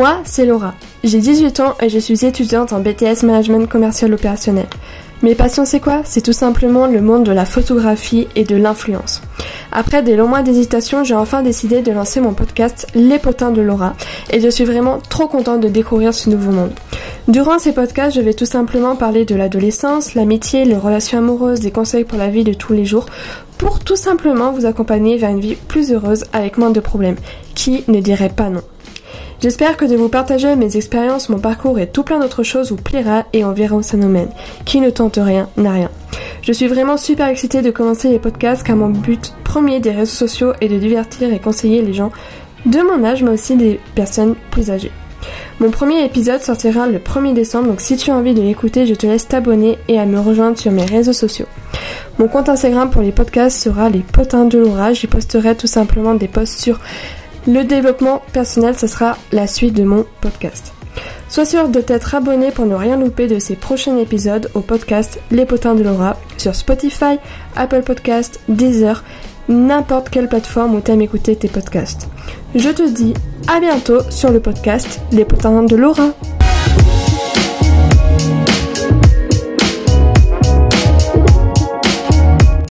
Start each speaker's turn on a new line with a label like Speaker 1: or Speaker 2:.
Speaker 1: Moi, c'est Laura. J'ai 18 ans et je suis étudiante en BTS Management Commercial Opérationnel. Mes passions, c'est quoi? C'est tout simplement le monde de la photographie et de l'influence. Après des longs mois d'hésitation, j'ai enfin décidé de lancer mon podcast Les potins de Laura et je suis vraiment trop contente de découvrir ce nouveau monde. Durant ces podcasts, je vais tout simplement parler de l'adolescence, l'amitié, les relations amoureuses, des conseils pour la vie de tous les jours pour tout simplement vous accompagner vers une vie plus heureuse avec moins de problèmes. Qui ne dirait pas non? J'espère que de vous partager mes expériences, mon parcours et tout plein d'autres choses vous plaira et on verra où ça nous mène. Qui ne tente rien n'a rien. Je suis vraiment super excitée de commencer les podcasts car mon but premier des réseaux sociaux est de divertir et conseiller les gens de mon âge mais aussi des personnes plus âgées. Mon premier épisode sortira le 1er décembre, donc si tu as envie de l'écouter, je te laisse t'abonner et à me rejoindre sur mes réseaux sociaux. Mon compte Instagram pour les podcasts sera les potins de l'orage. J'y posterai tout simplement des posts sur le développement personnel, ce sera la suite de mon podcast. Sois sûr de t'être abonné pour ne rien louper de ces prochains épisodes au podcast Les Potins de Laura sur Spotify, Apple Podcast, Deezer, n'importe quelle plateforme où t'aimes écouter tes podcasts. Je te dis à bientôt sur le podcast Les Potins de Laura.